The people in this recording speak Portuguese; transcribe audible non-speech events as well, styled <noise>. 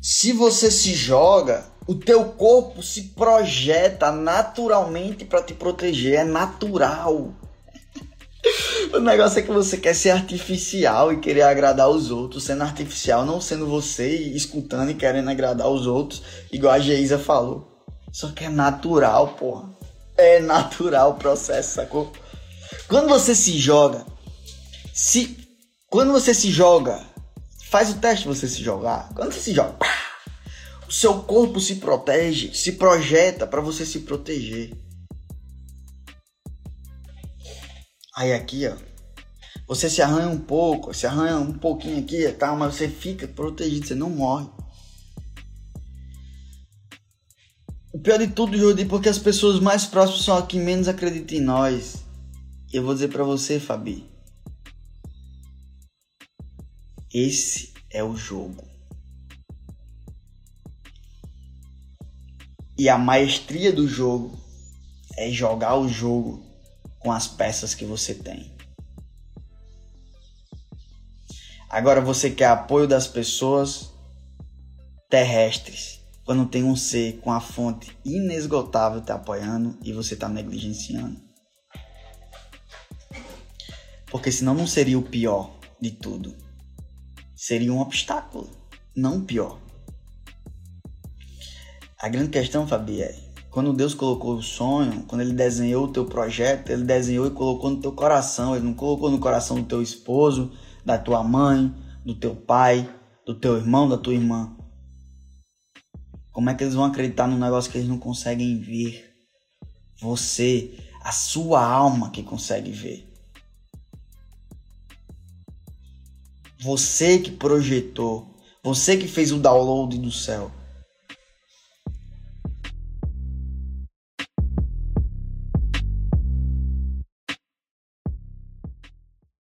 Se você se joga, o teu corpo se projeta naturalmente para te proteger, é natural. <laughs> O negócio é que você quer ser artificial e querer agradar os outros, sendo artificial, não sendo você e escutando e querendo agradar os outros, igual a Geisa falou. Só que é natural, porra. É natural o processo, sacou? Quando você se joga, se quando você se joga, faz o teste você se jogar. Quando você se joga, pá, o seu corpo se protege, se projeta para você se proteger. Aí aqui, ó, você se arranha um pouco, se arranha um pouquinho aqui, tá, mas você fica protegido, você não morre. O pior de tudo, Jordi, porque as pessoas mais próximas são as que menos acreditam em nós. E eu vou dizer para você, Fabi. Esse é o jogo. E a maestria do jogo é jogar o jogo com as peças que você tem. Agora você quer apoio das pessoas terrestres, quando tem um ser com a fonte inesgotável te apoiando e você está negligenciando. Porque senão não seria o pior de tudo. Seria um obstáculo, não pior. A grande questão, Fabi, é quando Deus colocou o sonho, quando Ele desenhou o teu projeto, Ele desenhou e colocou no teu coração. Ele não colocou no coração do teu esposo, da tua mãe, do teu pai, do teu irmão, da tua irmã. Como é que eles vão acreditar num negócio que eles não conseguem ver? Você, a sua alma que consegue ver. Você que projetou, você que fez o download do céu.